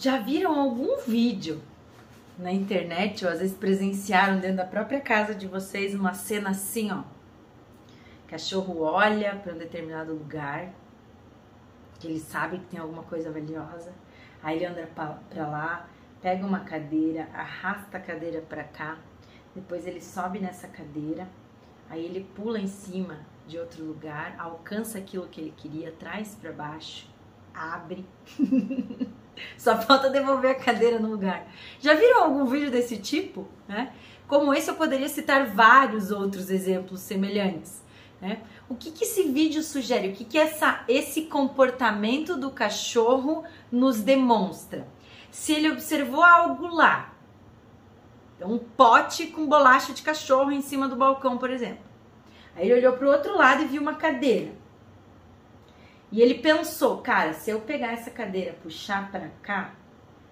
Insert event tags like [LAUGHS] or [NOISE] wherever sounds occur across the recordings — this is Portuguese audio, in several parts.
Já viram algum vídeo na internet ou às vezes presenciaram dentro da própria casa de vocês uma cena assim, ó? Cachorro olha para um determinado lugar, que ele sabe que tem alguma coisa valiosa, aí ele anda para lá, pega uma cadeira, arrasta a cadeira para cá, depois ele sobe nessa cadeira, aí ele pula em cima de outro lugar, alcança aquilo que ele queria, traz para baixo, abre. [LAUGHS] [LAUGHS] Só falta devolver a cadeira no lugar. Já viram algum vídeo desse tipo? Né? Como esse, eu poderia citar vários outros exemplos semelhantes. Né? O que, que esse vídeo sugere? O que, que essa, esse comportamento do cachorro nos demonstra? Se ele observou algo lá, um pote com bolacha de cachorro em cima do balcão, por exemplo. Aí ele olhou para o outro lado e viu uma cadeira. E ele pensou, cara, se eu pegar essa cadeira, puxar para cá,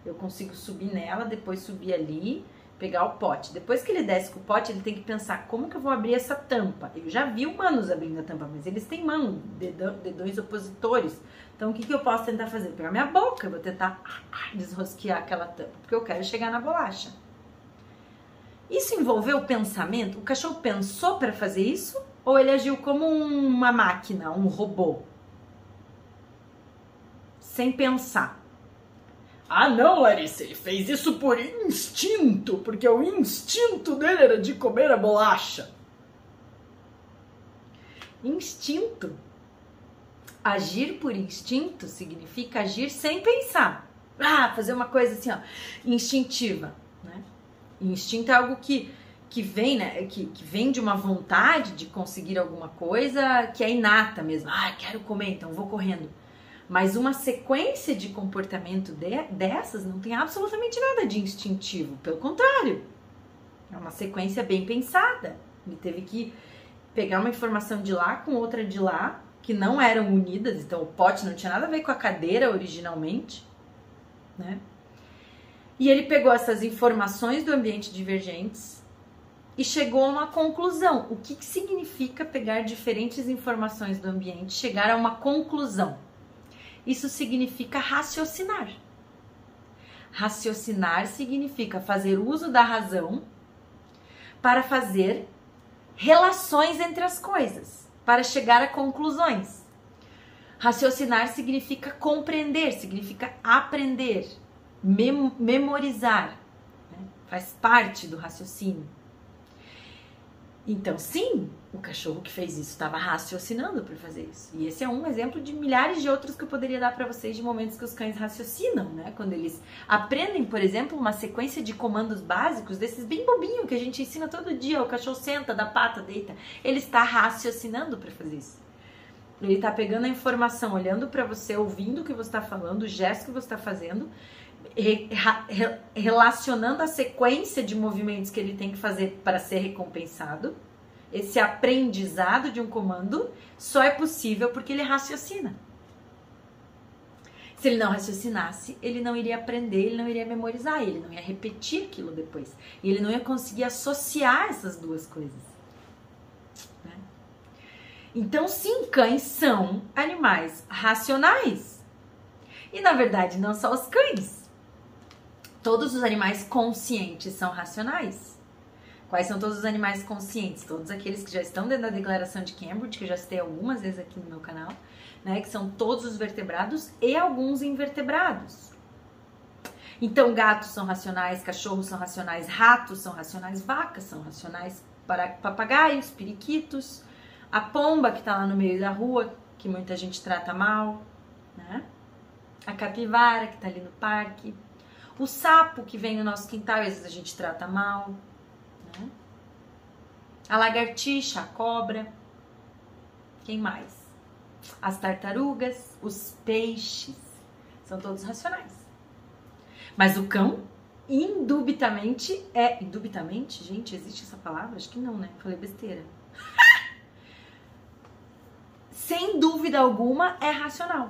eu consigo subir nela, depois subir ali, pegar o pote. Depois que ele desce com o pote, ele tem que pensar como que eu vou abrir essa tampa. Eu já vi humanos abrindo a tampa, mas eles têm mão, dedões opositores. Então o que, que eu posso tentar fazer? Pegar minha boca, eu vou tentar desrosquear aquela tampa, porque eu quero chegar na bolacha. Isso envolveu o pensamento? O cachorro pensou para fazer isso? Ou ele agiu como uma máquina, um robô? Sem pensar. Ah, não, Larissa, ele fez isso por instinto, porque o instinto dele era de comer a bolacha. Instinto. Agir por instinto significa agir sem pensar. Ah, fazer uma coisa assim, ó, instintiva, né? Instinto é algo que que vem, né, que, que vem de uma vontade de conseguir alguma coisa que é inata mesmo. Ah, quero comer, então vou correndo. Mas uma sequência de comportamento de, dessas não tem absolutamente nada de instintivo, pelo contrário. É uma sequência bem pensada. Ele teve que pegar uma informação de lá com outra de lá, que não eram unidas, então o pote não tinha nada a ver com a cadeira originalmente, né? E ele pegou essas informações do ambiente divergentes e chegou a uma conclusão. O que, que significa pegar diferentes informações do ambiente, chegar a uma conclusão? Isso significa raciocinar. Raciocinar significa fazer uso da razão para fazer relações entre as coisas, para chegar a conclusões. Raciocinar significa compreender, significa aprender, mem memorizar, né? faz parte do raciocínio. Então, sim, o cachorro que fez isso estava raciocinando para fazer isso. E esse é um exemplo de milhares de outros que eu poderia dar para vocês de momentos que os cães raciocinam, né? Quando eles aprendem, por exemplo, uma sequência de comandos básicos desses bem bobinho que a gente ensina todo dia. O cachorro senta, dá pata, deita. Ele está raciocinando para fazer isso. Ele está pegando a informação, olhando para você, ouvindo o que você está falando, o gesto que você está fazendo, re, re, relacionando a sequência de movimentos que ele tem que fazer para ser recompensado. Esse aprendizado de um comando só é possível porque ele raciocina. Se ele não raciocinasse, ele não iria aprender, ele não iria memorizar, ele não ia repetir aquilo depois. E ele não ia conseguir associar essas duas coisas. Né? Então, sim, cães são animais racionais. E na verdade, não só os cães. Todos os animais conscientes são racionais. Quais são todos os animais conscientes? Todos aqueles que já estão dentro da declaração de Cambridge, que eu já citei algumas vezes aqui no meu canal, né? Que são todos os vertebrados e alguns invertebrados. Então, gatos são racionais, cachorros são racionais, ratos são racionais, vacas são racionais, papagaios, periquitos, a pomba que está lá no meio da rua, que muita gente trata mal, né? A capivara que está ali no parque, o sapo que vem no nosso quintal, às vezes a gente trata mal. Né? A lagartixa, a cobra. Quem mais? As tartarugas, os peixes. São todos racionais. Mas o cão, indubitamente, é. Indubitamente? Gente, existe essa palavra? Acho que não, né? Falei besteira. [LAUGHS] Sem dúvida alguma, é racional.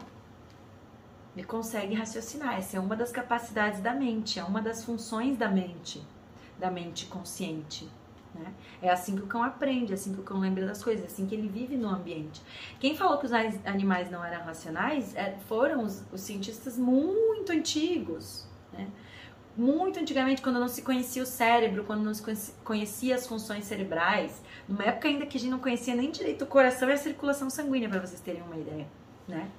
Ele consegue raciocinar. Essa é uma das capacidades da mente, é uma das funções da mente, da mente consciente. Né? É assim que o cão aprende, é assim que o cão lembra das coisas, é assim que ele vive no ambiente. Quem falou que os animais não eram racionais é, foram os, os cientistas muito antigos. Né? muito antigamente, quando não se conhecia o cérebro, quando não se conhecia as funções cerebrais, numa época ainda que a gente não conhecia nem direito o coração e a circulação sanguínea, para vocês terem uma ideia, né?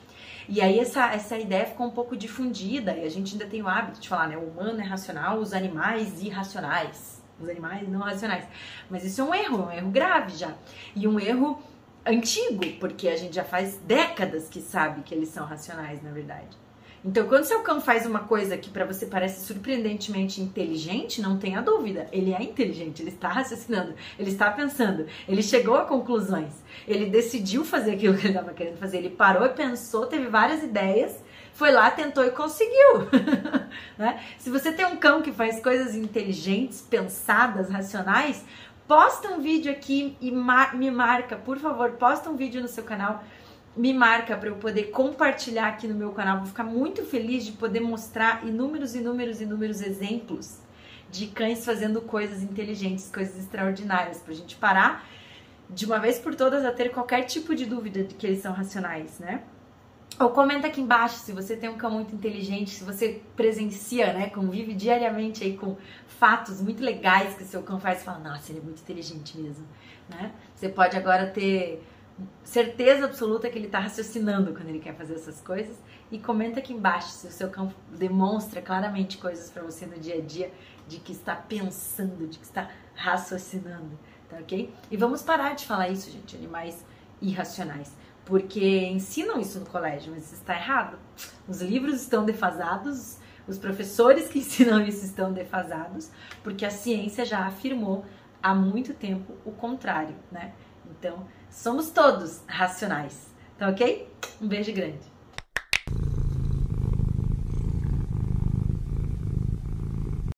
E aí essa, essa ideia ficou um pouco difundida e a gente ainda tem o hábito de falar, né? O humano é racional, os animais irracionais. Os animais não racionais. Mas isso é um erro, um erro grave já. E um erro antigo, porque a gente já faz décadas que sabe que eles são racionais, na verdade. Então, quando seu cão faz uma coisa que para você parece surpreendentemente inteligente, não tenha dúvida, ele é inteligente, ele está raciocinando, ele está pensando, ele chegou a conclusões, ele decidiu fazer aquilo que ele estava querendo fazer, ele parou e pensou, teve várias ideias, foi lá, tentou e conseguiu. [LAUGHS] né? Se você tem um cão que faz coisas inteligentes, pensadas, racionais, posta um vídeo aqui e mar me marca, por favor, posta um vídeo no seu canal me marca para eu poder compartilhar aqui no meu canal. Vou ficar muito feliz de poder mostrar inúmeros, inúmeros, inúmeros exemplos de cães fazendo coisas inteligentes, coisas extraordinárias, para a gente parar de uma vez por todas a ter qualquer tipo de dúvida de que eles são racionais, né? Ou comenta aqui embaixo se você tem um cão muito inteligente, se você presencia, né, convive diariamente aí com fatos muito legais que seu cão faz fala, nossa, ele é muito inteligente mesmo, né? Você pode agora ter certeza absoluta que ele está raciocinando quando ele quer fazer essas coisas. E comenta aqui embaixo se o seu cão demonstra claramente coisas para você no dia a dia de que está pensando, de que está raciocinando, tá ok? E vamos parar de falar isso, gente, animais irracionais, porque ensinam isso no colégio, mas isso está errado. Os livros estão defasados, os professores que [LAUGHS] ensinam isso estão defasados, porque a ciência já afirmou há muito tempo o contrário, né? Então, somos todos racionais, tá ok? Um beijo grande.